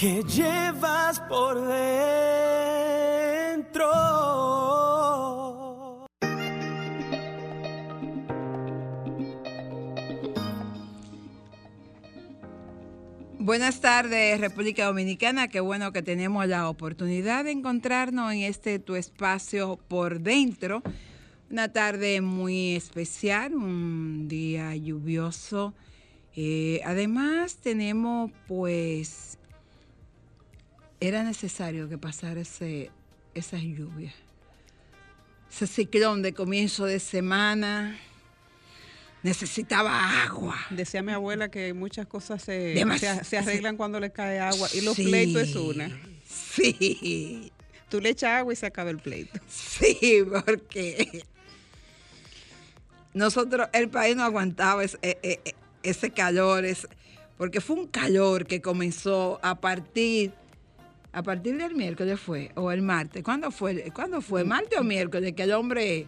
que llevas por dentro. Buenas tardes, República Dominicana. Qué bueno que tenemos la oportunidad de encontrarnos en este tu espacio por dentro. Una tarde muy especial, un día lluvioso. Eh, además, tenemos pues. Era necesario que pasara ese, esas lluvias. Ese ciclón de comienzo de semana. Necesitaba agua. Decía mi abuela que muchas cosas se, se, se arreglan cuando le cae agua y los Sí. pleitos es una. Sí. Tú le echas agua y se acaba el pleito. Sí, porque nosotros, el país no aguantaba ese, eh, eh, ese calor, ese- porque fue un calor que comenzó a partir, a partir del miércoles fue, o el martes. ¿Cuándo fue? ¿Cuándo fue? ¿Martes o miércoles? Que el hombre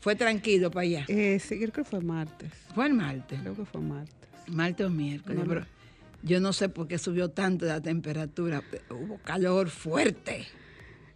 fue tranquilo para allá. Eh, sí, creo que fue martes. Fue el martes. Creo que fue martes. Martes o miércoles. No, no. pero yo no sé por qué subió tanto la temperatura. Hubo calor fuerte.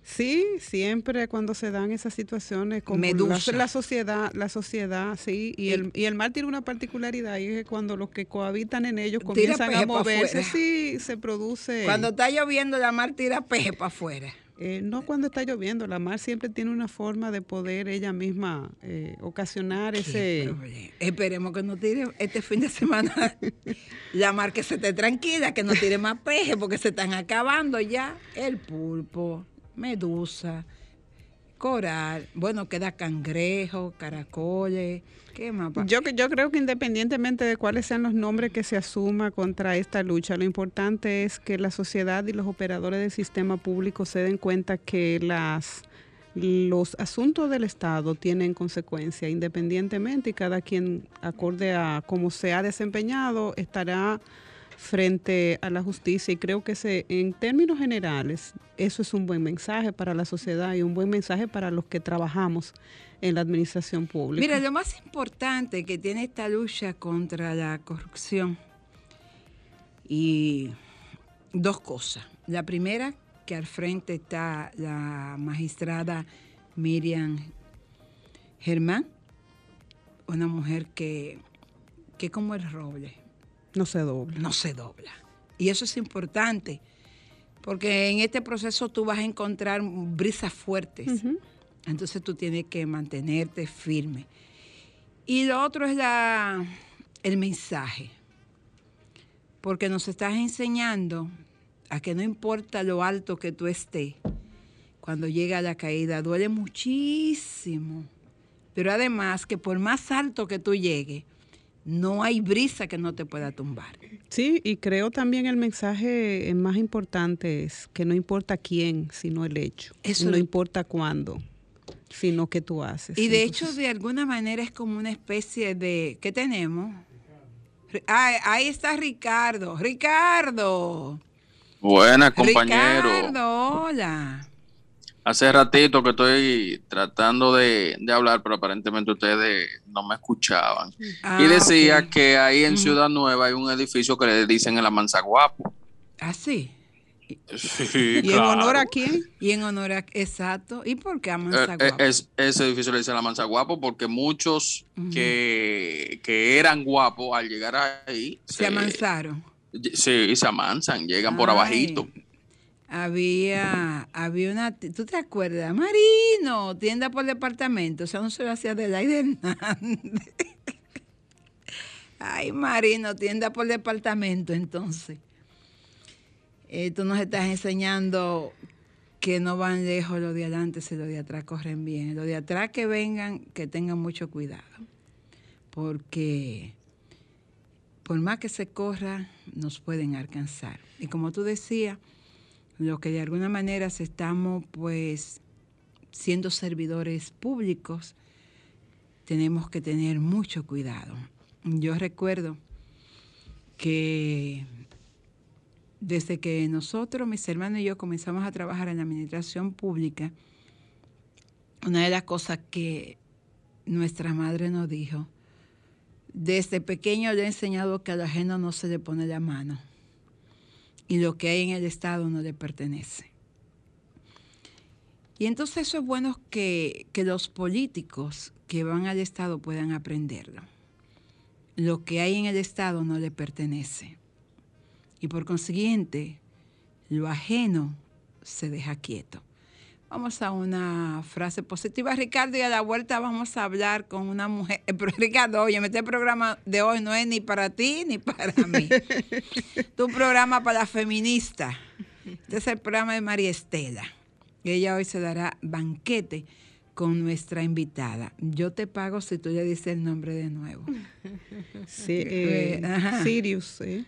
Sí, siempre cuando se dan esas situaciones como Medusa. La, la sociedad, la sociedad, sí, y el, y el mar tiene una particularidad y es que cuando los que cohabitan en ellos comienzan a moverse, sí, se produce. Cuando está lloviendo, la mar tira peje para afuera. Eh, no cuando está lloviendo, la mar siempre tiene una forma de poder ella misma eh, ocasionar ese... Problema. Esperemos que no tire este fin de semana. la mar que se esté tranquila, que no tire más peje, porque se están acabando ya el pulpo, medusa, coral. Bueno, queda cangrejo, caracoles. ¿Qué más? Yo, yo creo que independientemente de cuáles sean los nombres que se asuma contra esta lucha, lo importante es que la sociedad y los operadores del sistema público se den cuenta que las los asuntos del Estado tienen consecuencias independientemente y cada quien, acorde a cómo se ha desempeñado, estará frente a la justicia y creo que en términos generales eso es un buen mensaje para la sociedad y un buen mensaje para los que trabajamos en la administración pública. Mira, lo más importante que tiene esta lucha contra la corrupción y dos cosas. La primera, que al frente está la magistrada Miriam Germán, una mujer que, que como el roble, no se dobla. no se dobla. Y eso es importante, porque en este proceso tú vas a encontrar brisas fuertes. Entonces tú tienes que mantenerte firme. Y lo otro es la, el mensaje, porque nos estás enseñando a que no importa lo alto que tú estés, cuando llega la caída duele muchísimo. Pero además que por más alto que tú llegues, no hay brisa que no te pueda tumbar. Sí, y creo también el mensaje más importante es que no importa quién, sino el hecho. Eso- no importa cuándo, sino qué tú haces. Y de Entonces, hecho, de alguna manera es como una especie de... ¿Qué tenemos? Ah, ahí está Ricardo. Ricardo. Buenas, compañero. Ricardo, hola. Hace ratito que estoy tratando de, de hablar, pero aparentemente ustedes no me escuchaban. Ah, y decía que ahí en. Ciudad Nueva hay un edificio que le dicen el Amanzaguapo. Ah, sí. Sí, ¿Y en honor a quién? Y en honor a... Exacto. ¿Y por qué Eh, eh, es, ese edificio le dicen el Amanzaguapo porque muchos que, que eran guapos al llegar ahí Se amansaron. Sí, se amansan, llegan por abajito. Había, había una, ¿tú te acuerdas? Marino, tienda por departamento, o sea, no se lo hacía del aire Hernández. Ay, Marino, tienda por departamento, entonces. Eh, tú nos estás enseñando que no van lejos los de adelante si los de atrás corren bien. Los de atrás que vengan, que tengan mucho cuidado. Porque por más que se corra, nos pueden alcanzar. Y como tú decías, lo que de alguna manera estamos pues siendo servidores públicos, tenemos que tener mucho cuidado. Yo recuerdo que desde que nosotros, mis hermanos y yo, comenzamos a trabajar en la administración pública, una de las cosas que nuestra madre nos dijo, desde pequeño le he enseñado que al ajeno no se le pone la mano y lo que hay en el Estado no le pertenece. Y entonces eso es bueno que, que los políticos que van al Estado puedan aprenderlo. Lo que hay en el Estado no le pertenece. Y por consiguiente, lo ajeno se deja quieto. Vamos a una frase positiva, Ricardo, y a la vuelta vamos a hablar con una mujer. Pero Ricardo, oye, este programa de hoy no es ni para ti ni para mí. tu programa para feminista. Este es el programa de María Estela. Ella hoy se dará banquete con nuestra invitada. Yo te pago si tú le dices el nombre de nuevo. Sí, eh, Sirius, ¿eh?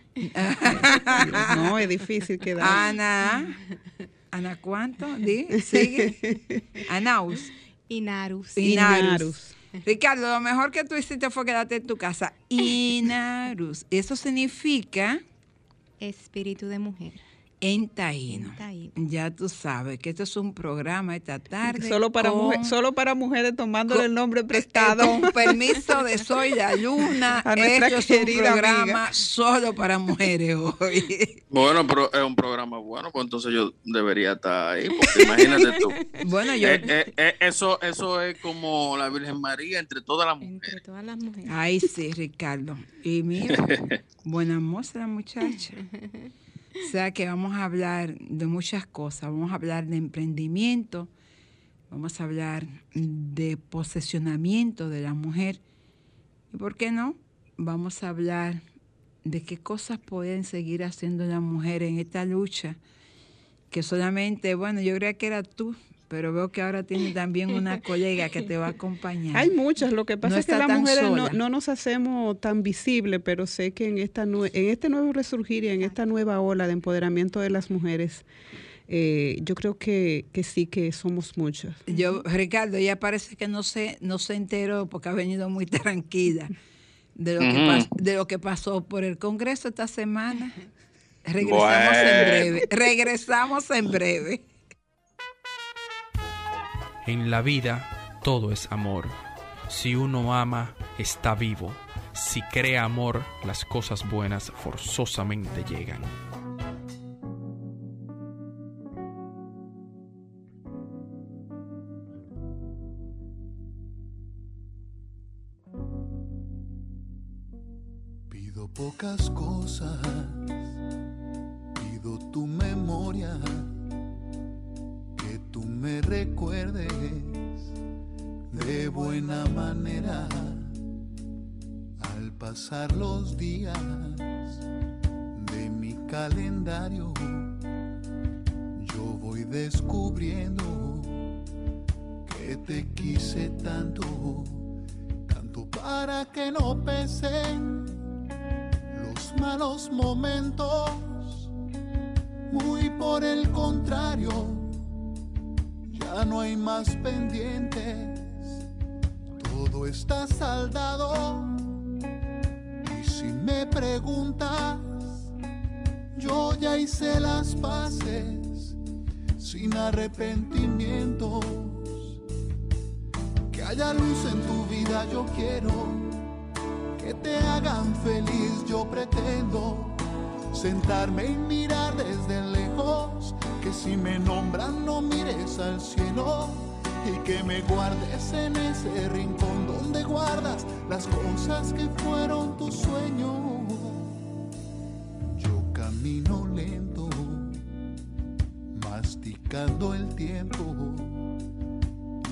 no, es difícil quedar. Ana. Ana, ¿cuánto? Di, sigue. Anaus. Inarus. Inarus. Ricardo, lo mejor que tú hiciste fue quedarte en tu casa. Inarus. Eso significa... Espíritu de mujer en Taíno. Ya tú sabes que esto es un programa esta tarde. Solo para, solo para mujeres tomándole el nombre prestado. Con permiso de Soy la Luna. esto es un programa solo para mujeres hoy. Bueno, pero es un programa bueno, pues entonces yo debería estar ahí, porque imagínate tú. Bueno, yo... Eh, eh, eh, eso, eso es como la Virgen María entre todas las mujeres. Entre todas las mujeres. Ay, sí, Ricardo. Y mira, buena moza la muchacha. O sea que vamos a hablar de muchas cosas. Vamos a hablar de emprendimiento, vamos a hablar de posesionamiento de la mujer. ¿Y por qué no? Vamos a hablar de qué cosas pueden seguir haciendo la mujer en esta lucha, que solamente, bueno, yo creía que era tú, pero veo que ahora tiene también una colega que te va a acompañar. Hay muchas, lo que pasa es que las mujeres no, nos hacemos tan visibles, pero sé que en, esta en este nuevo resurgir y en esta nueva ola de empoderamiento de las mujeres, eh, yo creo que, sí que somos muchas. Yo, Ricardo, ya parece que no se, no se enteró porque ha venido muy tranquila de lo, que, de lo que pasó por el Congreso esta semana. Regresamos en breve. Regresamos en breve. En la vida todo es amor. Si uno ama, está vivo. Si crea amor, las cosas buenas forzosamente llegan. Pido pocas cosas, pido tu memoria me recuerdes de buena manera al pasar los días de mi calendario. Yo voy descubriendo que te quise tanto, tanto para que no pesen los malos momentos, muy por el contrario no hay más pendientes, todo está saldado. Y si me preguntas, yo ya hice las paces sin arrepentimientos. Que haya luz en tu vida, yo quiero que te hagan feliz, yo pretendo sentarme y mirar desde lejos, si me nombran no mires al cielo. Y que me guardes en ese rincón donde guardas las cosas que fueron tus sueños. Yo camino lento, masticando el tiempo.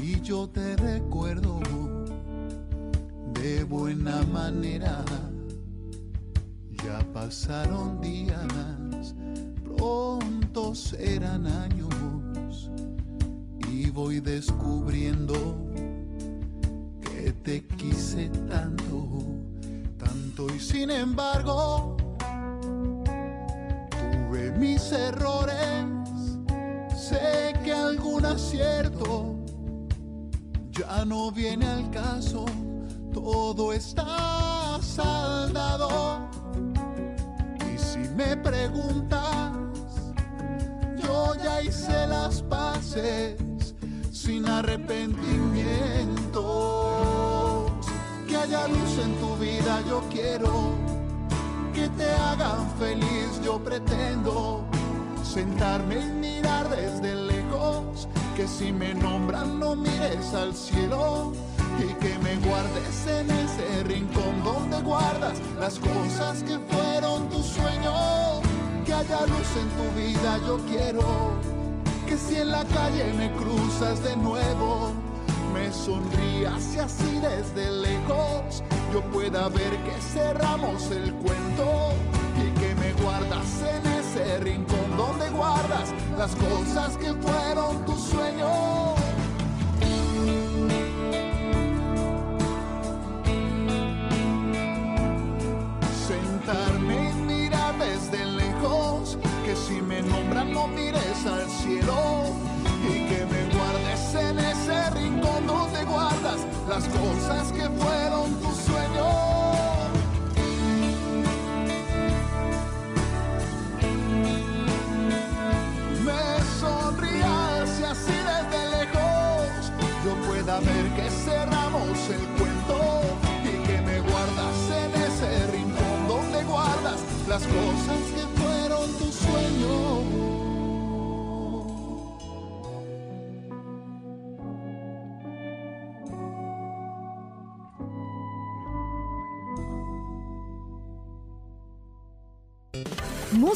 Y yo te recuerdo de buena manera. Ya pasaron días, pronto serán años y voy descubriendo que te quise tanto, tanto y sin embargo tuve mis errores. Sé que algún acierto ya no viene al caso, todo está saldado. Y si me preguntas, ya hice las paces sin arrepentimientos. Que haya luz en tu vida, yo quiero que te hagan feliz, yo pretendo sentarme y mirar desde lejos, que si me nombran no mires al cielo. Y que me guardes en ese rincón donde guardas las cosas que fueron tu sueño, que haya luz en tu vida, yo quiero que si en la calle me cruzas de nuevo, me sonrías y así desde lejos yo pueda ver que cerramos el cuento y que me guardas en ese rincón donde guardas las cosas que fueron tu sueño. Las cosas que fueron tu sueño. me sonrías así desde lejos yo pueda ver que cerramos el cuento y que me guardas en ese rincón donde guardas las cosas que fueron tu sueño.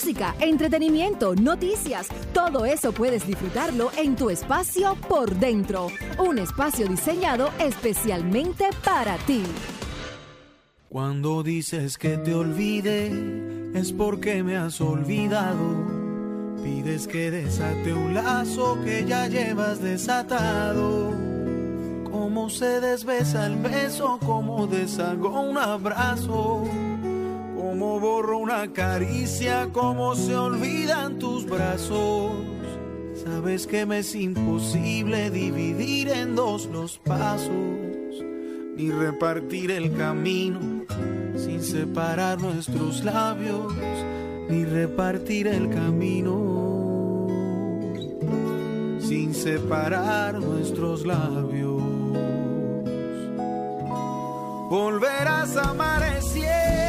Música, entretenimiento, noticias, todo eso puedes disfrutarlo en tu espacio por dentro. Un espacio diseñado especialmente para ti. Cuando dices que te olvide, es porque me has olvidado. Pides que desate un lazo que ya llevas desatado. Cómo se desbesa el beso, cómo deshago un abrazo. Cómo borro una caricia, cómo se olvidan tus brazos. Sabes que me es imposible dividir en dos los pasos, ni repartir el camino sin separar nuestros labios, ni repartir el camino sin separar nuestros labios. Volverás a amanecer,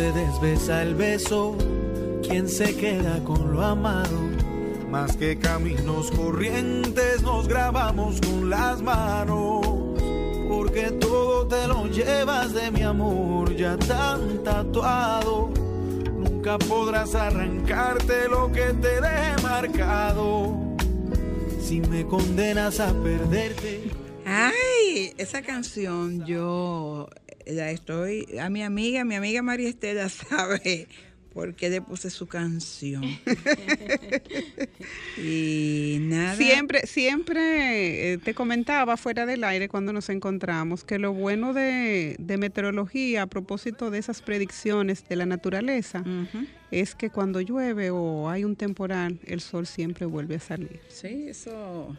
Se desbesa el beso, quién se queda con lo amado. Más que caminos corrientes nos grabamos con las manos. Porque todo te lo llevas de mi amor ya tan tatuado. Nunca podrás arrancarte lo que te deje marcado. Si me condenas a perderte. Ay, esa canción yo la estoy, a mi amiga, mi amiga María Estela sabe por qué le puse su canción. y nada. Siempre, siempre eh, te comentaba fuera del aire cuando nos encontramos que lo bueno de, de meteorología a propósito de esas predicciones de la naturaleza es que cuando llueve o hay un temporal, el sol siempre vuelve a salir. Sí, eso,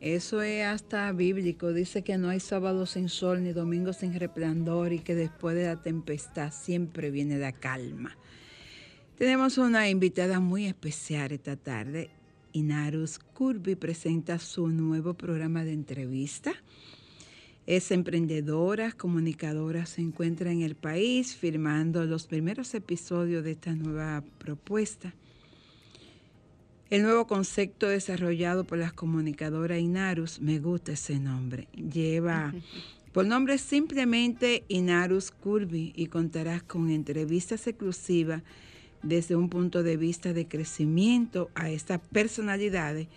eso es hasta bíblico. Dice que no hay sábado sin sol ni domingo sin resplandor y que después de la tempestad siempre viene la calma. Tenemos una invitada muy especial esta tarde. Inarus Curvi presenta su nuevo programa de entrevista. Es emprendedora, comunicadora, se encuentra en el país firmando los primeros episodios de esta nueva propuesta. El nuevo concepto desarrollado por las comunicadoras Inarus, me gusta ese nombre, lleva por nombre simplemente Inarus Curvy y contarás con entrevistas exclusivas desde un punto de vista de crecimiento a estas personalidades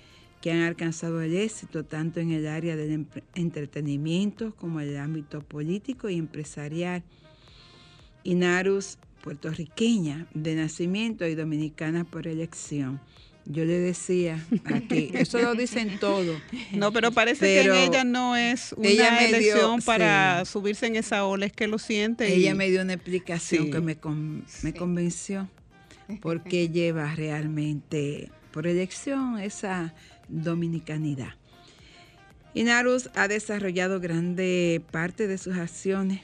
que han alcanzado el éxito tanto en el área del entretenimiento como en el ámbito político y empresarial. Inarus, puertorriqueña de nacimiento y dominicana por elección. Yo le decía aquí, eso lo dicen todo. No, pero parece que en ella no es una elección para subirse en esa ola, es que lo siente. Ella me dio una explicación que me, me convenció, porque lleva realmente por elección esa dominicanidad. Inarus ha desarrollado grande parte de sus acciones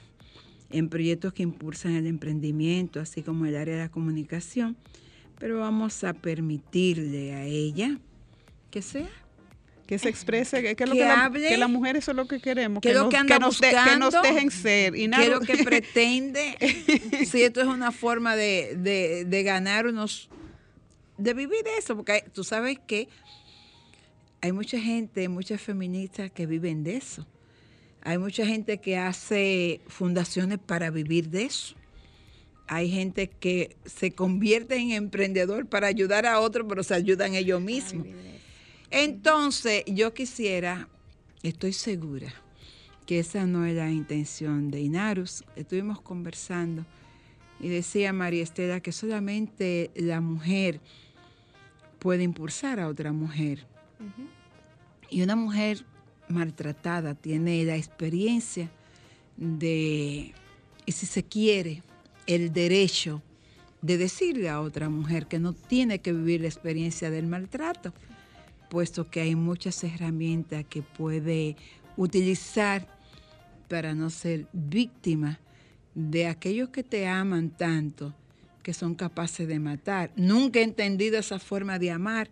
en proyectos que impulsan el emprendimiento, así como el área de la comunicación, pero vamos a permitirle a ella que sea. Que se exprese, que, que, lo que, hable, que las mujeres eso es lo que queremos, que, nos, que, nos que, nos, dejen ser. Y nada. Que lo que pretende, si esto es una forma de, de, de ganar unos, de vivir eso, porque tú sabes que hay mucha gente, muchas feministas que viven de eso. Hay mucha gente que hace fundaciones para vivir de eso. Hay gente que se convierte en emprendedor para ayudar a otros, pero se ayudan ellos mismos. Entonces, yo quisiera, estoy segura que esa no es la intención de Inarus. Estuvimos conversando y decía María Estela que solamente la mujer puede impulsar a otra mujer. Y una mujer maltratada tiene la experiencia de, y si se quiere, el derecho de decirle a otra mujer que no tiene que vivir la experiencia del maltrato, puesto que hay muchas herramientas que puede utilizar para no ser víctima de aquellos que te aman tanto, que son capaces de matar. Nunca he entendido esa forma de amar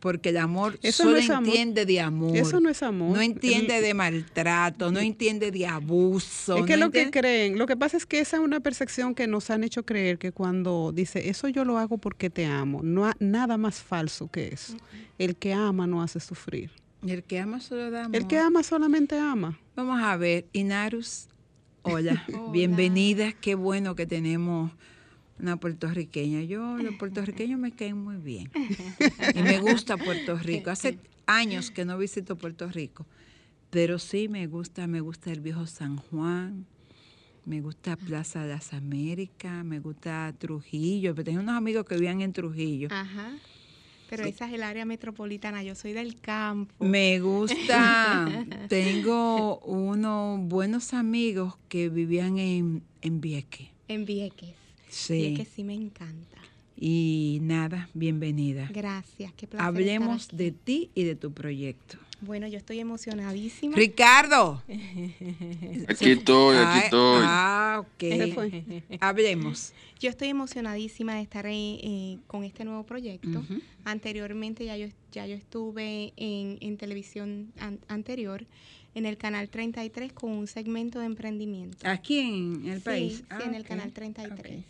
porque el amor Eso solo entiende de amor. Eso no es amor. No entiende de maltrato, no entiende de abuso. Es que lo que creen, lo que pasa es que esa es una percepción que nos han hecho creer que cuando dice, eso yo lo hago porque te amo, no hay nada más falso que eso. El que ama no hace sufrir. El que ama solo da amor. El que ama solamente ama. Vamos a ver, Inarus, hola. bienvenida, qué bueno que tenemos una puertorriqueña. Yo, los puertorriqueños me caen muy bien. Y me gusta Puerto Rico. Hace años que no visito Puerto Rico, pero sí me gusta, me gusta el viejo San Juan, me gusta Plaza de las Américas, me gusta Trujillo. Pero tengo unos amigos que vivían en Trujillo. Ajá. Pero esa es el área metropolitana, yo soy del campo. Me gusta. Tengo unos buenos amigos que vivían en, en Vieques. En Vieques. Sí. es que sí me encanta. Y nada, bienvenida. Gracias, qué placer. Hablemos de ti y de tu proyecto. Bueno, yo estoy emocionadísima. Ricardo. aquí estoy, aquí estoy. Ah, ok. Hablemos. Yo estoy emocionadísima de estar eh, con este nuevo proyecto. Anteriormente ya yo, ya yo estuve en, televisión anterior en el canal 33 con un segmento de emprendimiento. ¿Aquí en el país? Sí, en el canal 33.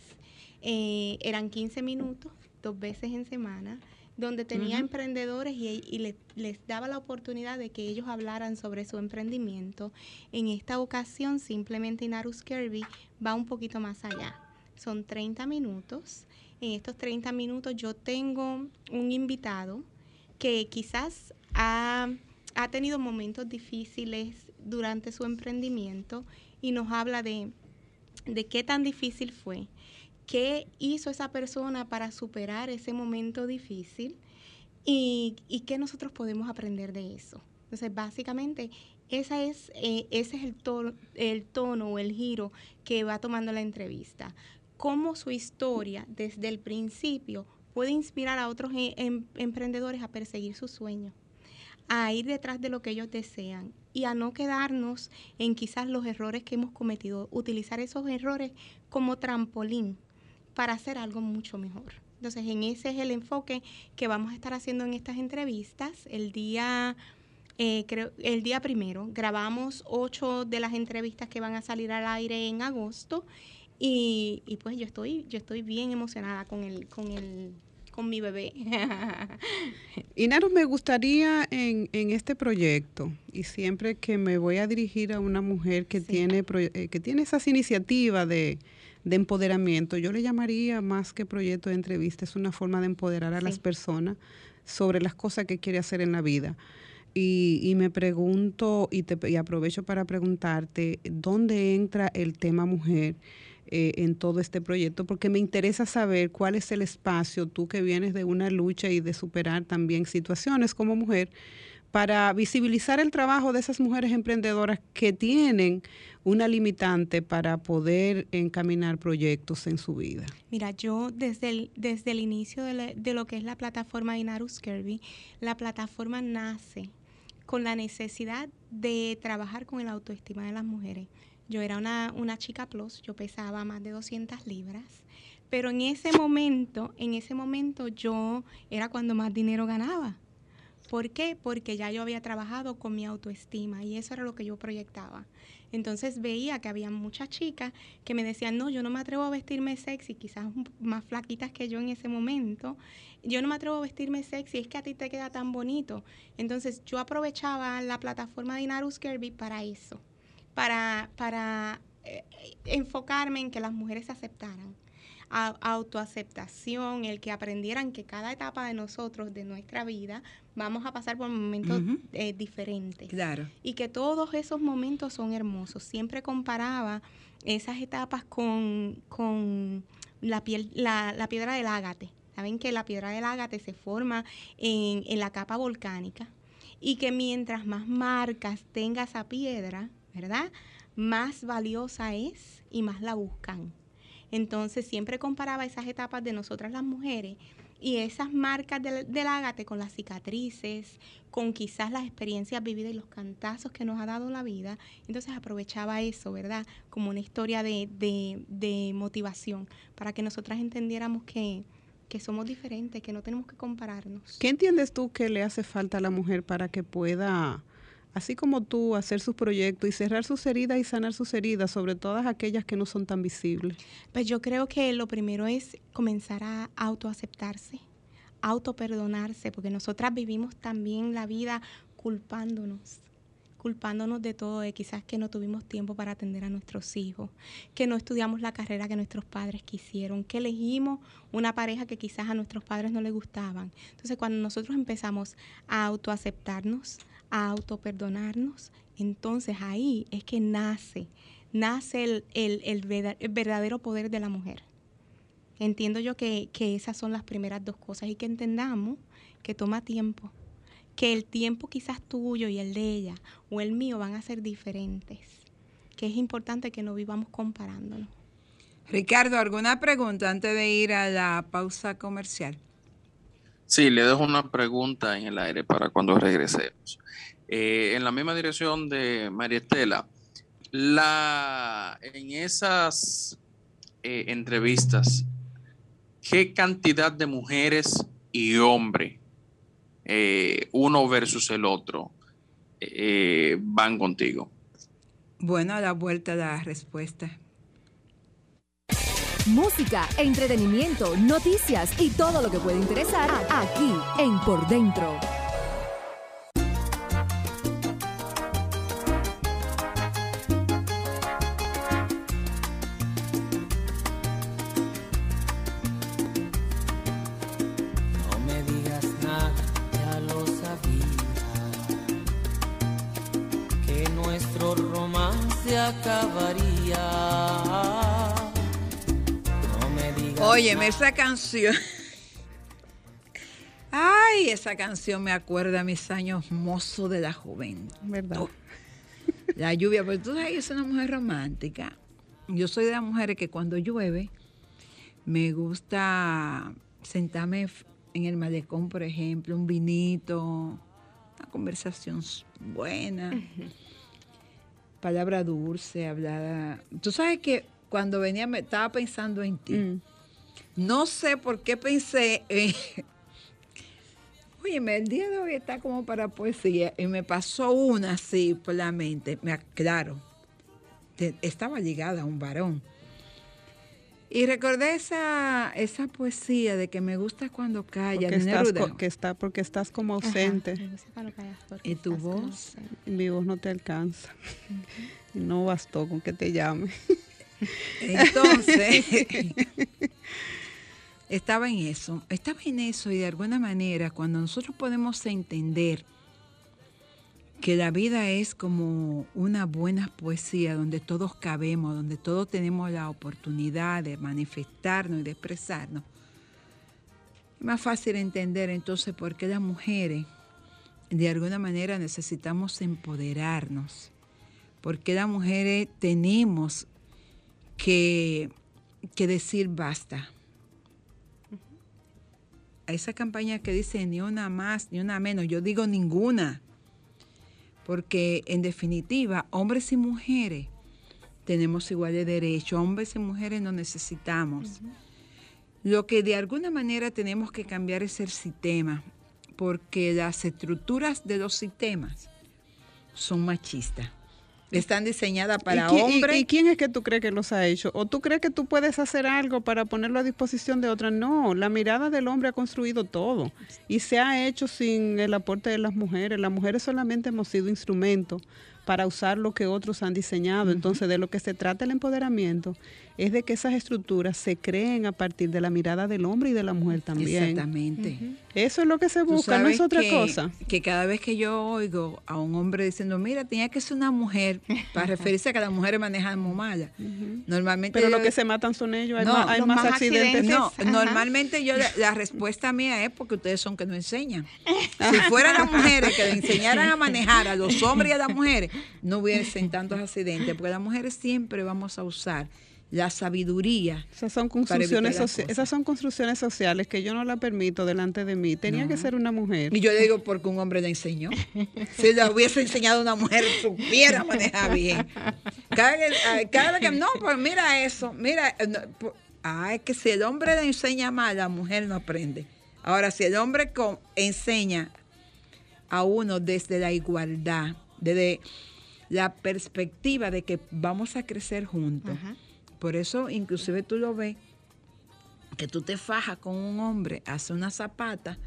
Eh, eran 15 minutos, dos veces en semana, donde tenía emprendedores y, les, daba la oportunidad de que ellos hablaran sobre su emprendimiento. En esta ocasión, simplemente Inarus Kirby va un poquito más allá. Son 30 minutos. En estos 30 minutos yo tengo un invitado que quizás ha ha tenido momentos difíciles durante su emprendimiento y nos habla de, qué tan difícil fue, qué hizo esa persona para superar ese momento difícil y, qué nosotros podemos aprender de eso. Entonces, básicamente, esa es, eh, ese es el tono, el tono o el giro que va tomando la entrevista. Cómo su historia desde el principio puede inspirar a otros eh, em, emprendedores a perseguir sus sueños a ir detrás de lo que ellos desean y a no quedarnos en quizás los errores que hemos cometido, utilizar esos errores como trampolín para hacer algo mucho mejor. Entonces, en ese es el enfoque que vamos a estar haciendo en estas entrevistas. El día, eh, creo, el día primero grabamos ocho de las entrevistas que van a salir al aire en agosto y, y pues yo estoy, yo estoy bien emocionada con el, con el con mi bebé. Inaro, me gustaría en, en, este proyecto, y siempre que me voy a dirigir a una mujer que, tiene, eh, que tiene esas iniciativas de, de, empoderamiento, yo le llamaría más que proyecto de entrevista, es una forma de empoderar a las personas sobre las cosas que quiere hacer en la vida. Y, y me pregunto, y, te, y aprovecho para preguntarte, ¿dónde entra el tema mujer? Eh, en todo este proyecto, porque me interesa saber cuál es el espacio, tú que vienes de una lucha y de superar también situaciones como mujer, para visibilizar el trabajo de esas mujeres emprendedoras que tienen una limitante para poder encaminar proyectos en su vida. Mira, yo desde el, desde el inicio de, de lo que es la plataforma Inarus Kirby, la plataforma nace con la necesidad de trabajar con el autoestima de las mujeres. Yo era una, una chica plus, yo pesaba más de 200 libras, pero en ese momento, en ese momento yo era cuando más dinero ganaba. ¿Por qué? Porque ya yo había trabajado con mi autoestima y eso era lo que yo proyectaba. Entonces veía que había muchas chicas que me decían, no, yo no me atrevo a vestirme sexy, quizás más flaquitas que yo en ese momento. Yo no me atrevo a vestirme sexy, es que a ti te queda tan bonito. Entonces yo aprovechaba la plataforma de Inarus Kirby para eso para, para eh, enfocarme en que las mujeres se aceptaran. autoaceptación, el que aprendieran que cada etapa de nosotros, de nuestra vida, vamos a pasar por momentos eh, diferentes. Claro. Y que todos esos momentos son hermosos. Siempre comparaba esas etapas con, con la, piel, la, la piedra del ágate. Saben que la piedra del ágate se forma en, en la capa volcánica y que mientras más marcas tenga esa piedra, ¿verdad? Más valiosa es y más la buscan. Entonces siempre comparaba esas etapas de nosotras las mujeres y esas marcas del, ágate con las cicatrices, con quizás las experiencias vividas y los cantazos que nos ha dado la vida. Entonces aprovechaba eso, ¿verdad? Como una historia de, de, motivación para que nosotras entendiéramos que, que somos diferentes, que no tenemos que compararnos. ¿Qué entiendes tú que le hace falta a la mujer para que pueda así como tú, hacer sus proyectos y cerrar sus heridas y sanar sus heridas, sobre todas aquellas que no son tan visibles? Pues yo creo que lo primero es comenzar a autoaceptarse, autoperdonarse, porque nosotras vivimos también la vida culpándonos culpándonos de todo, de quizás que no tuvimos tiempo para atender a nuestros hijos, que no estudiamos la carrera que nuestros padres quisieron, que elegimos una pareja que quizás a nuestros padres no les gustaban. Entonces, cuando nosotros empezamos a autoaceptarnos, a autoperdonarnos, entonces ahí es que nace, nace el, el, verdadero poder de la mujer. Entiendo yo que, que esas son las primeras dos cosas y que entendamos que toma tiempo, que el tiempo quizás tuyo y el de ella o el mío van a ser diferentes, que es importante que no vivamos comparándonos. Ricardo, ¿alguna pregunta antes de ir a la pausa comercial? Sí, le dejo una pregunta en el aire para cuando regresemos. Eh, en la misma dirección de María Estela, la, en esas eh, entrevistas, ¿qué cantidad de mujeres y hombres, eh, uno versus el otro, van contigo? Bueno, a la vuelta la respuesta. Música, entretenimiento, noticias y todo lo que puede interesar aquí en Por Dentro. Óyeme, esa canción. Ay, esa canción me acuerda a mis años mozos de la juventud. ¿Verdad? La lluvia, pero tú sabes, yo soy una mujer romántica. Yo soy de las mujeres que cuando llueve me gusta sentarme en el malecón, por ejemplo, un vinito, una conversación buena, palabra dulce, hablada. Tú sabes que cuando venía me estaba pensando en ti. Mm. No sé por qué pensé, oye, el día de hoy está como para poesía y me pasó una así por la mente, me aclaro, estaba ligada a un varón. Y recordé esa, esa poesía de que me gusta cuando calla. Porque, estás, que está, porque estás como ausente. y tu voz. Mi voz no te alcanza. No bastó con que te llame. Entonces, estaba en eso. Estaba en eso y de alguna manera cuando nosotros podemos entender que la vida es como una buena poesía donde todos cabemos, donde todos tenemos la oportunidad de manifestarnos y de expresarnos. Es más fácil entender entonces por qué las mujeres de alguna manera necesitamos empoderarnos, por qué las mujeres tenemos que, que decir basta. A esa campaña que dice ni una más, ni una menos, yo digo ninguna porque en definitiva, hombres y mujeres tenemos igual de derechos, hombres y mujeres nos necesitamos. Lo que de alguna manera tenemos que cambiar es el sistema, porque las estructuras de los sistemas son machistas están diseñadas para hombres. ¿y, quién es que tú crees que los ha hecho? ¿O tú crees que tú puedes hacer algo para ponerlo a disposición de otra? No, la mirada del hombre ha construido todo y se ha hecho sin el aporte de las mujeres. Las mujeres solamente hemos sido instrumentos para usar lo que otros han diseñado. Entonces, de lo que se trata el empoderamiento es de que esas estructuras se creen a partir de la mirada del hombre y de la mujer también. Exactamente. Eso es lo que se busca, no es otra cosa. Que cada vez que yo oigo a un hombre diciendo, mira, tenía que ser una mujer, para referirse a que las mujeres manejan muy malas. Normalmente. Pero lo que se matan son ellos, hay más, hay más accidentes. No, normalmente yo, la, respuesta mía es porque ustedes son que no enseñan. Si fueran las mujeres que le enseñaran a manejar a los hombres y a las mujeres, no hubiesen tantos accidentes, porque las mujeres siempre vamos a usar la sabiduría. Esas son construcciones, esas son construcciones sociales que yo no la permito delante de mí. Tenía que ser una mujer. Y yo le digo porque un hombre le enseñó. si le hubiese enseñado a una mujer, supiera manejar bien. Cada, cada que, no, pues mira eso, mira, ah, es que si el hombre le enseña mal, la mujer no aprende. Ahora, si el hombre enseña a uno desde la igualdad, desde la perspectiva de que vamos a crecer juntos. Por eso, inclusive tú lo ves, que tú te fajas con un hombre, hace una zapata,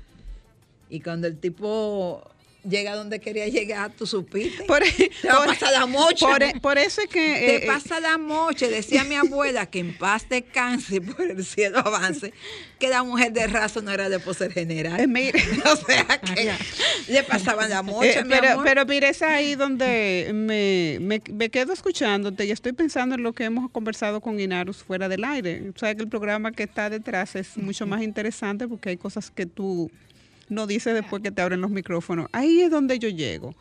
y cuando el tipo llega donde quería llegar, tú supiste. Por, te va a pasar la mocha. Por, eso es que... Te eh, eh, pasa la mocha. Decía mi abuela que en paz descanse por el cielo avance, que la mujer de raza no era de poseer general. Eh, o sea que le pasaban la mocha, pero, pero mire, es ahí donde me, me, quedo escuchándote y estoy pensando en lo que hemos conversado con Inarus fuera del aire. O sea que el programa que está detrás es mucho más interesante porque hay cosas que tú no dice después que te abren los micrófonos. Ahí es donde yo llego.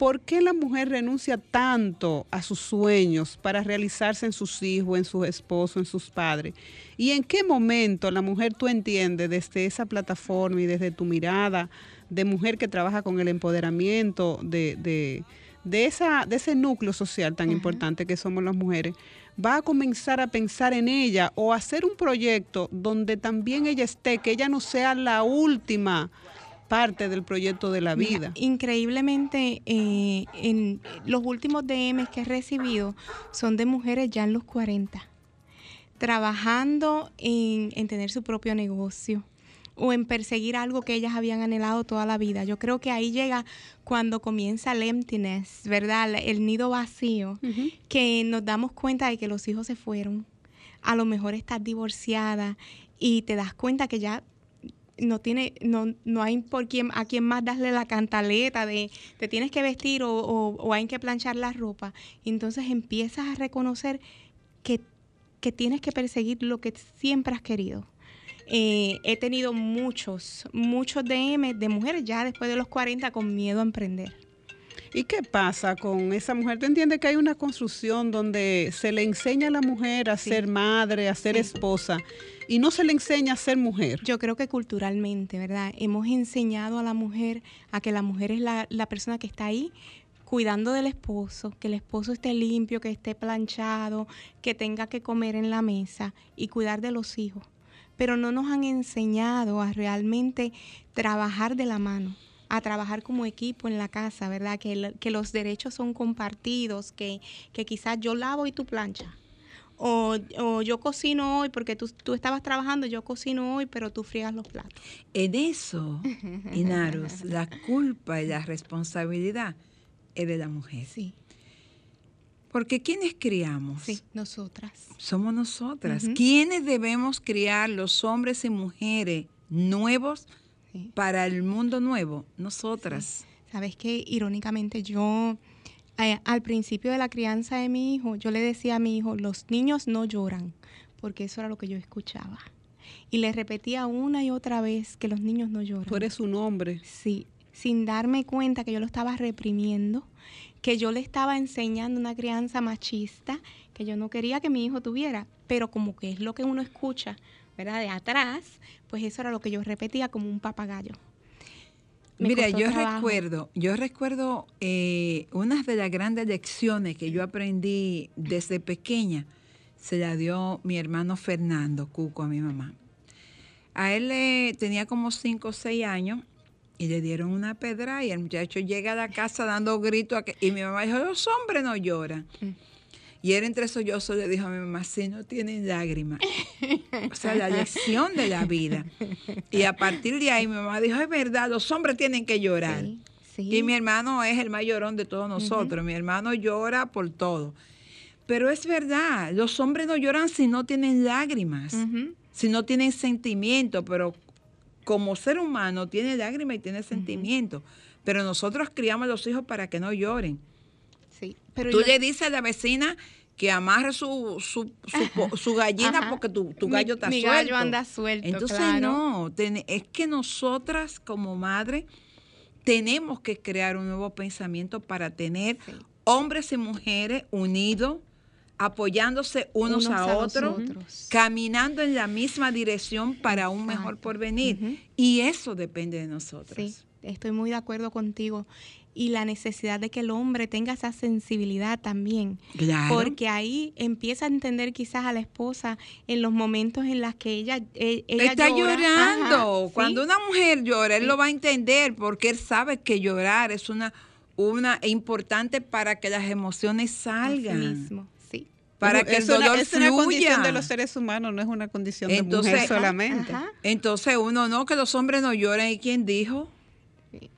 ¿Por qué la mujer renuncia tanto a sus sueños para realizarse en sus hijos, en sus esposos, en sus padres? ¿Y en qué momento la mujer tú entiendes desde esa plataforma y desde tu mirada de mujer que trabaja con el empoderamiento de, de, esa, de ese núcleo social tan importante que somos las mujeres? Va a comenzar a pensar en ella o hacer un proyecto donde también ella esté, que ella no sea la última parte del proyecto de la vida. increíblemente, eh, en los últimos DMs que he recibido son de mujeres ya en los 40, trabajando en, en tener su propio negocio, o en perseguir algo que ellas habían anhelado toda la vida. Yo creo que ahí llega cuando comienza el emptiness, ¿verdad? El nido vacío, que nos damos cuenta de que los hijos se fueron. A lo mejor estás divorciada y te das cuenta que ya no tiene, no, no hay por quién, a quién más darle la cantaleta de te tienes que vestir o, o, hay que planchar la ropa. entonces empiezas a reconocer que, que tienes que perseguir lo que siempre has querido. Eh, he tenido muchos, muchos DM de mujeres ya después de los 40 con miedo a emprender. ¿Y qué pasa con esa mujer? ¿Tú entiendes que hay una construcción donde se le enseña a la mujer a ser madre, a ser esposa, y no se le enseña a ser mujer? Yo creo que culturalmente, ¿verdad? Hemos enseñado a la mujer a que la mujer es la, la persona que está ahí cuidando del esposo, que el esposo esté limpio, que esté planchado, que tenga que comer en la mesa y cuidar de los hijos pero no nos han enseñado a realmente trabajar de la mano a trabajar como equipo en la casa, ¿verdad? Que, que los derechos son compartidos, que, que quizás yo lavo y tú plancha O, o yo cocino hoy porque tú, tú estabas trabajando, yo cocino hoy, pero tú frías los platos. En eso, Inaros, la culpa y la responsabilidad es de la mujer. Sí, Porque ¿quiénes criamos? sí, nosotras. Somos nosotras. Ujú. ¿Quiénes debemos criar los hombres y mujeres nuevos Sí. para el mundo nuevo? Nosotras. Sabes que irónicamente yo eh, al principio de la crianza de mi hijo, yo le decía a mi hijo, los niños no lloran, porque eso era lo que yo escuchaba. Y le repetía una y otra vez que los niños no lloran. Tú eres un hombre. Sí, sin darme cuenta que yo lo estaba reprimiendo, que yo le estaba enseñando una crianza machista que yo no quería que mi hijo tuviera, pero como que es lo que uno escucha, ¿verdad? De atrás, pues eso era lo que yo repetía como un papagayo. Me Mira, yo trabajo. recuerdo, yo recuerdo eh, una de las grandes lecciones que yo aprendí desde pequeña, se la dio mi hermano Fernando Cuco a mi mamá. A él le tenía como 5 o 6 años y le dieron una pedra y el muchacho llega a la casa dando gritos a que- y mi mamá dijo, los hombres no lloran. Y él entre sollozos le dijo a mi mamá, si no tienen lágrimas. o sea, la lección de la vida. Y a partir de ahí mi mamá dijo, es verdad, los hombres tienen que llorar. Sí, sí. Y mi hermano es el mayorón de todos nosotros. Mi hermano llora por todo. Pero es verdad, los hombres no lloran si no tienen lágrimas, si no tienen sentimiento, pero como ser humano tiene lágrimas y tiene sentimiento. Pero nosotros criamos a los hijos para que no lloren. Sí, pero Tú yo- le dices a la vecina que amarre su, su, su, po- su gallina Ajá. porque tu, tu Mi- gallo está mi suelto. gallo anda suelto, Entonces, claro. no, ten- es que nosotras como madre tenemos que crear un nuevo pensamiento para tener Sí. hombres y mujeres unidos, apoyándose unos, Unos a, otros, otros. caminando en la misma dirección para un mejor porvenir. Y eso depende de nosotros. Sí, estoy muy de acuerdo contigo. Y la necesidad de que el hombre tenga esa sensibilidad también. Claro. Porque ahí empieza a entender quizás a la esposa en los momentos en los que ella, e- ella está llora. llorando. Ajá, sí. Cuando una mujer llora, él Sí. lo va a entender porque él sabe que llorar es una, una importante para que las emociones Así salgan. mismo, sí. Para que el es una, dolor es una condición de los seres humanos, no es una condición Entonces- de mujer solamente. Ajá. Entonces uno no, que los hombres no lloran. ¿Y quién dijo?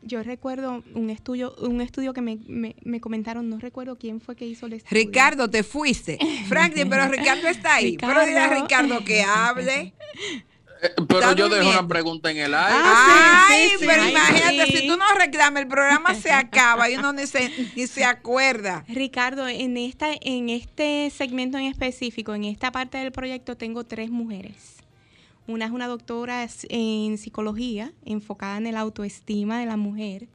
Yo recuerdo un estudio, un estudio que me, me, me comentaron, no recuerdo quién fue que hizo el estudio. Ricardo, te fuiste. Franklin, pero Ricardo está ahí. Pero dile a Ricardo. Ricardo que hable. Pero yo dejo una pregunta en el aire. Ah, sí, Ay, sí, sí. pero imagínate, sí. si tú no reclamas, el programa se acaba y uno ni se, ni se acuerda. Ricardo, en esta, en este segmento en específico, en esta parte del proyecto, tengo tres mujeres. Una es una doctora en psicología, enfocada en el autoestima de la mujer.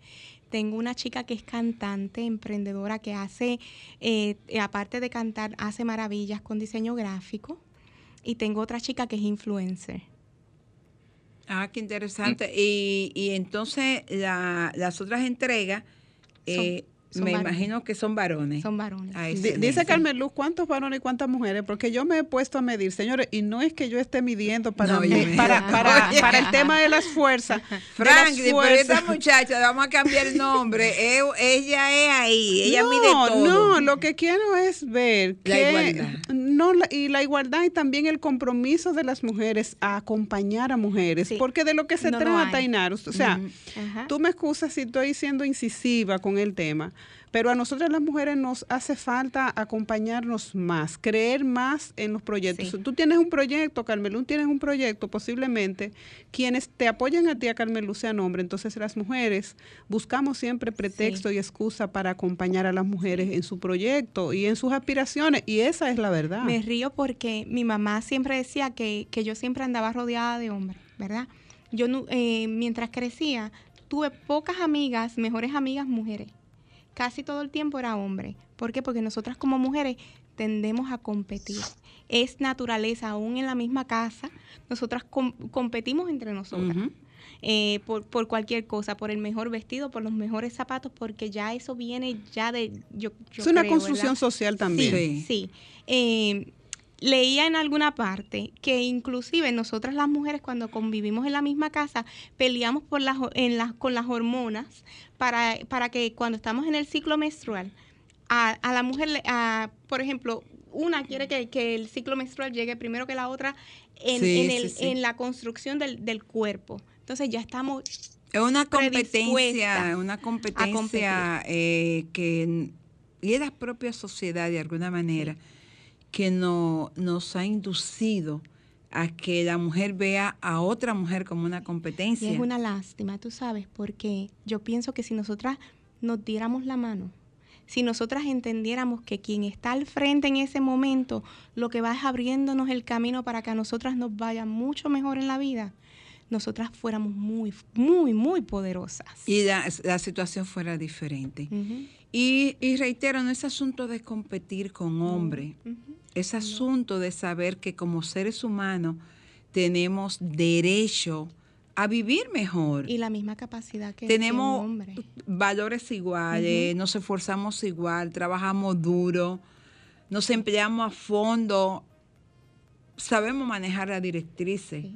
Tengo una chica que es cantante, emprendedora, que hace, eh, aparte de cantar, hace maravillas con diseño gráfico. Y tengo otra chica que es influencer. Ah, qué interesante. Y, y entonces la- las otras entregas, eh, son me varones. imagino que son varones. Son varones. Ah. Dice Carmen Luz, ¿cuántos varones y cuántas mujeres? Porque yo me he puesto a medir, señores, y no es que yo esté midiendo para, No, para, para, el tema de las fuerzas. de las pero esta muchacha, vamos a cambiar el nombre. Eh, ella es ahí, ella no, mide todo. No, lo que quiero es ver La que igualdad. no la- y la igualdad y también el compromiso de las mujeres a acompañar a mujeres, Sí. porque de lo que se No trata, hay. Inaros, o sea. Ajá. tú me excusas si estoy siendo incisiva con el tema, pero a nosotras las mujeres nos hace falta acompañarnos más, creer más en los proyectos. Sí. Tú tienes un proyecto, Carmelú tienes un proyecto, posiblemente quienes te apoyan a ti, a Carmelú, sean hombres. Entonces las mujeres buscamos siempre pretexto y excusa para acompañar a las mujeres en su proyecto y en sus aspiraciones, y esa es la verdad. Me río porque mi mamá siempre decía que, que yo siempre andaba rodeada de hombres, ¿verdad? Yo eh, mientras crecía tuve pocas amigas, mejores amigas mujeres. Casi todo el tiempo era hombre. ¿Por qué? Porque nosotras como mujeres tendemos a competir. Es naturaleza, aún en la misma casa, nosotras com- competimos entre nosotras. Eh, por, por cualquier cosa, por el mejor vestido, por los mejores zapatos, porque ya eso viene ya de... Yo, yo es una creo, construcción ¿verdad? social también. Sí. Sí. Eh, leía en alguna parte que inclusive nosotras las mujeres cuando convivimos en la misma casa peleamos por las, en las, con las hormonas para, para que cuando estamos en el ciclo menstrual a, la mujer, a, por ejemplo, una quiere que, el ciclo menstrual llegue primero que la otra en, en, la construcción del, del, cuerpo. Entonces ya estamos... Es una competencia, una competencia eh, que... Y es la propia sociedad de alguna manera que no, nos ha inducido a que la mujer vea a otra mujer como una competencia. es una lástima, tú sabes, porque yo pienso que si nosotras nos diéramos la mano, si nosotras entendiéramos que quien está al frente en ese momento, lo que va es abriéndonos el camino para que a nosotras nos vaya mucho mejor en la vida, nosotras fuéramos muy, muy, muy poderosas. Y la, situación fuera diferente. Y, y, reitero, no es asunto de competir con hombres, es asunto de saber que como seres humanos tenemos derecho a vivir mejor. Y la misma capacidad que tenemos hombre. valores iguales, nos esforzamos igual, trabajamos duro, nos empleamos a fondo, sabemos manejar las directrices.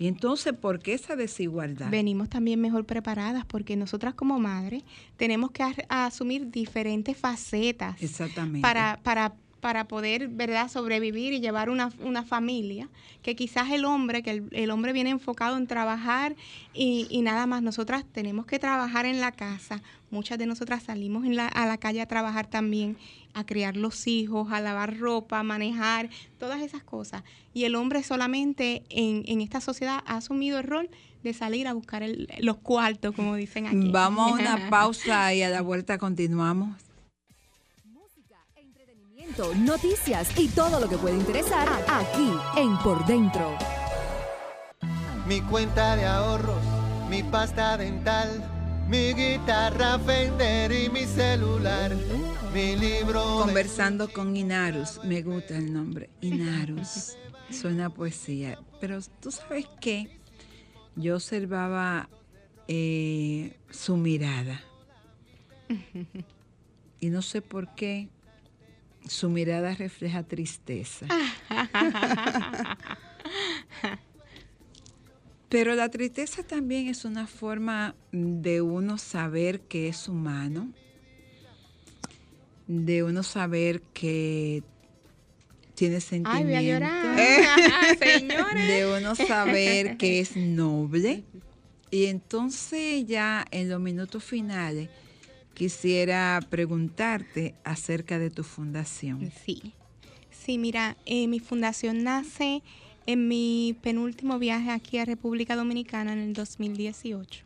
Y entonces, ¿por qué esa desigualdad? Venimos también mejor preparadas porque nosotras como madres tenemos que asumir diferentes facetas Exactamente. para, para para poder, ¿verdad?, sobrevivir y llevar una, una familia, que quizás el hombre, que el, hombre viene enfocado en trabajar y, y, nada más, nosotras tenemos que trabajar en la casa, muchas de nosotras salimos en la, a la calle a trabajar también, a criar los hijos, a lavar ropa, a manejar, todas esas cosas. Y el hombre solamente en, en esta sociedad ha asumido el rol de salir a buscar los cuartos, como dicen aquí. Vamos a una pausa y a la vuelta continuamos noticias y todo lo que puede interesar aquí en Por Dentro. Mi cuenta de ahorros, mi pasta dental, mi guitarra Fender y mi celular, mi libro. Conversando con Inarus, me gusta el nombre, Inarus. Suena poesía. Pero tú sabes qué? Yo observaba eh, su mirada. Y no sé por qué su mirada refleja tristeza. Pero la tristeza también es una forma de uno saber que es humano, de uno saber que tiene sentimientos, de uno saber que es noble. Y entonces ya en los minutos finales quisiera preguntarte acerca de tu fundación. Sí, sí, mira, eh, mi fundación nace en mi penúltimo viaje aquí a República Dominicana en el 2018.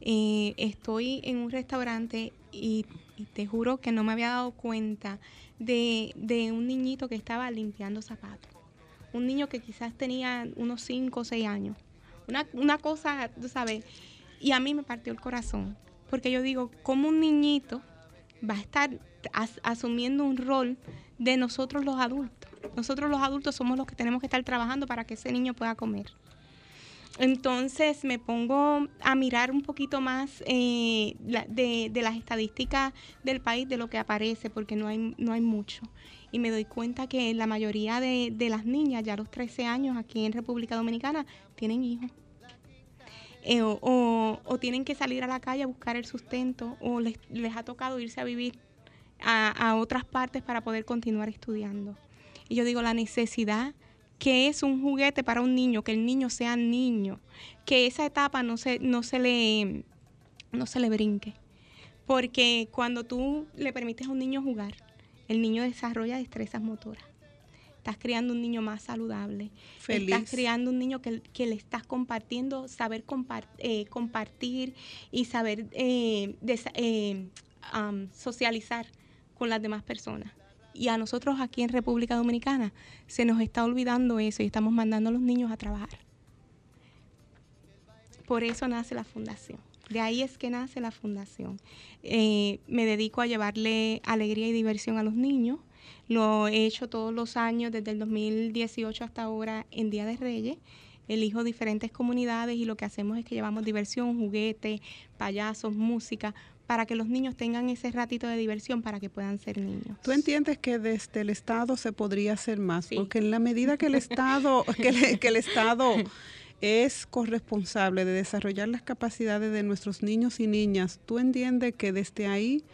Eh, estoy en un restaurante y, te juro que no me había dado cuenta de, un niñito que estaba limpiando zapatos. Un niño que quizás tenía unos 5 o 6 años. Una, una cosa, tú sabes, y a mí me partió el corazón porque yo digo, ¿cómo un niñito va a estar asumiendo un rol de nosotros los adultos? Nosotros los adultos somos los que tenemos que estar trabajando para que ese niño pueda comer. Entonces me pongo a mirar un poquito más eh, de, las estadísticas del país, de lo que aparece, porque no hay, no hay mucho. Y me doy cuenta que la mayoría de, de las niñas, ya a los 13 años aquí en República Dominicana, tienen hijos. Eh, o, tienen que salir a la calle a buscar el sustento o les, ha tocado irse a vivir a, otras partes para poder continuar estudiando. Y yo digo, la necesidad que es un juguete para un niño, que el niño sea niño, que esa etapa no se, no se, le, no se le brinque. Porque cuando tú le permites a un niño jugar, el niño desarrolla destrezas motoras estás criando un niño más saludable, estás criando un niño que, le estás compartiendo, saber eh, compartir y saber eh, eh, socializar con las demás personas. Y a nosotros aquí en República Dominicana se nos está olvidando eso y estamos mandando a los niños a trabajar. Por eso nace la fundación. De ahí es que nace la fundación. me dedico a llevarle alegría y diversión a los niños lo he hecho todos los años, desde el 2018 hasta ahora, en Día de Reyes. Elijo diferentes comunidades y lo que hacemos es que llevamos diversión, juguetes, payasos, música, para que los niños tengan ese ratito de diversión para que puedan ser niños. ¿Tú entiendes que desde el Estado se podría hacer más? Porque en la medida que el Estado, que, que el Estado es corresponsable de desarrollar las capacidades de nuestros niños y niñas, ¿tú entiendes que desde ahí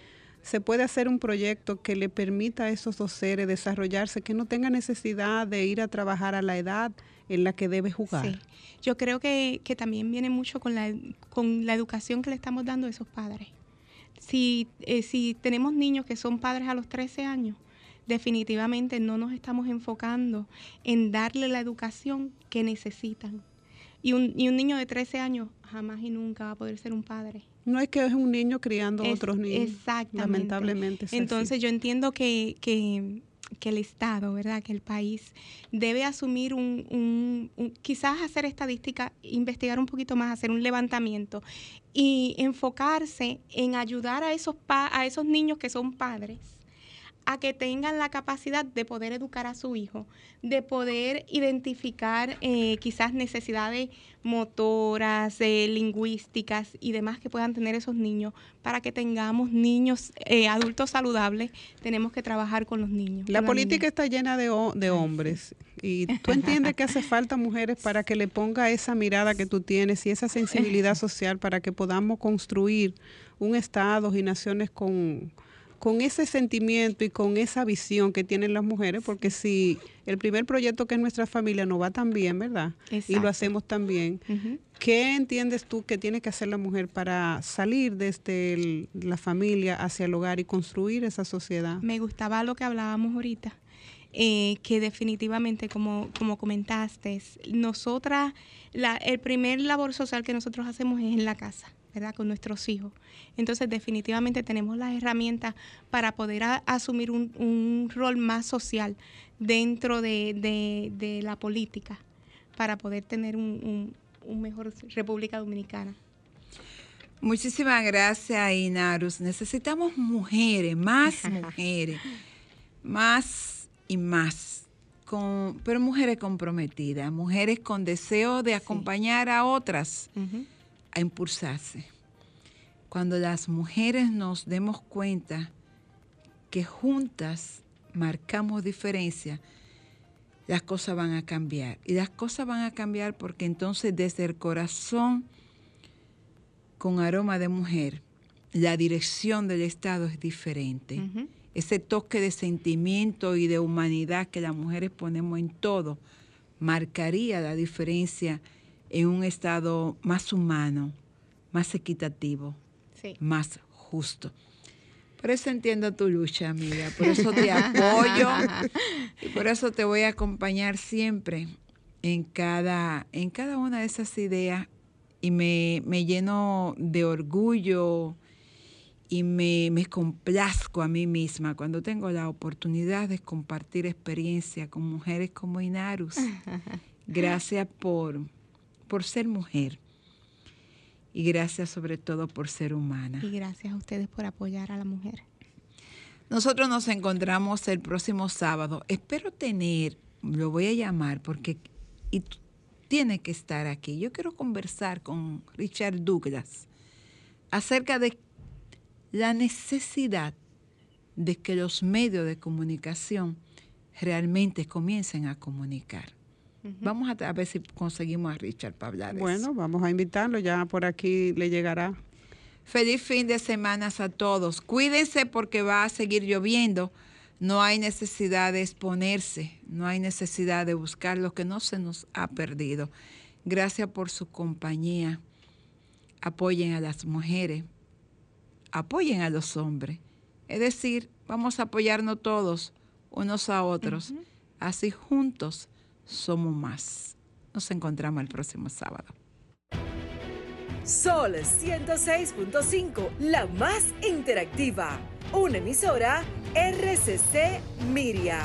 se puede hacer un proyecto que le permita a esos dos seres desarrollarse, que no tenga necesidad de ir a trabajar a la edad en la que debe jugar. Sí. Yo creo que, también viene mucho con la, con la educación que le estamos dando a esos padres. Si, eh, si tenemos niños que son padres a los 13 años, definitivamente no nos estamos enfocando en darle la educación que necesitan. Y un, y un niño de 13 años jamás y nunca va a poder ser un padre. No es que es un niño criando a otros niños. Exactamente. Lamentablemente. Entonces yo entiendo que, que, que, el Estado, ¿verdad? Que el país debe asumir un, un, quizás hacer estadística, investigar un poquito más, hacer un levantamiento y enfocarse en ayudar a esos, a esos niños que son padres a que tengan la capacidad de poder educar a su hijo, de poder identificar eh, quizás necesidades motoras, eh, lingüísticas y demás que puedan tener esos niños. Para que tengamos niños, eh, adultos saludables, tenemos que trabajar con los niños. La política está llena de, de hombres y tú entiendes que hace falta mujeres para que le ponga esa mirada que tú tienes y esa sensibilidad social para que podamos construir un Estado y naciones con con ese sentimiento y con esa visión que tienen las mujeres, porque si el primer proyecto que es nuestra familia no va tan bien, ¿verdad? Y lo hacemos tan bien, ¿qué entiendes tú que tiene que hacer la mujer para salir desde la familia hacia el hogar y construir esa sociedad? Me gustaba lo que hablábamos ahorita. Eh, que definitivamente, como, como comentaste, nosotras, la, el primer labor social que nosotros hacemos es en la casa. ¿Verdad? Con nuestros hijos. Entonces, definitivamente tenemos las herramientas para poder asumir un, rol más social dentro de, la política, para poder tener un, mejor República Dominicana. Muchísimas gracias, Inarus. Necesitamos mujeres, más mujeres, más y más, con, pero mujeres comprometidas, mujeres con deseo de acompañar a otras a impulsarse. Cuando las mujeres nos demos cuenta que juntas marcamos diferencia, las cosas van a cambiar. Y las cosas van a cambiar porque entonces desde el corazón, con aroma de mujer, la dirección del Estado es diferente. Ese toque de sentimiento y de humanidad que las mujeres ponemos en todo marcaría la diferencia en un Estado más humano, más equitativo, más justo. Por eso entiendo tu lucha, amiga. Por eso te apoyo y por eso te voy a acompañar siempre en cada, en cada una de esas ideas y me, lleno de orgullo y me, me, complazco a mí misma cuando tengo la oportunidad de compartir experiencia con mujeres como Inarus. Gracias por, por ser mujer. Y gracias sobre todo por ser humana. Y gracias a ustedes por apoyar a la mujer. Nosotros nos encontramos el próximo sábado. Espero tener, lo voy a llamar porque y tiene que estar aquí. Yo quiero conversar con Richard Douglas acerca de la necesidad de que los medios de comunicación realmente comiencen a comunicar. Vamos a, ver si conseguimos a Richard para hablar Bueno, vamos a invitarlo, ya por aquí le llegará. Feliz fin de semana a todos. Cuídense porque va a seguir lloviendo. No hay necesidad de exponerse, no hay necesidad de buscar lo que no se nos ha perdido. Gracias por su compañía. Apoyen a las mujeres, apoyen a los hombres. Es decir, vamos a apoyarnos todos unos a otros. Así juntos somos más. Nos encontramos el próximo sábado. Sol 106.5, la más interactiva. Una emisora RCC Miria.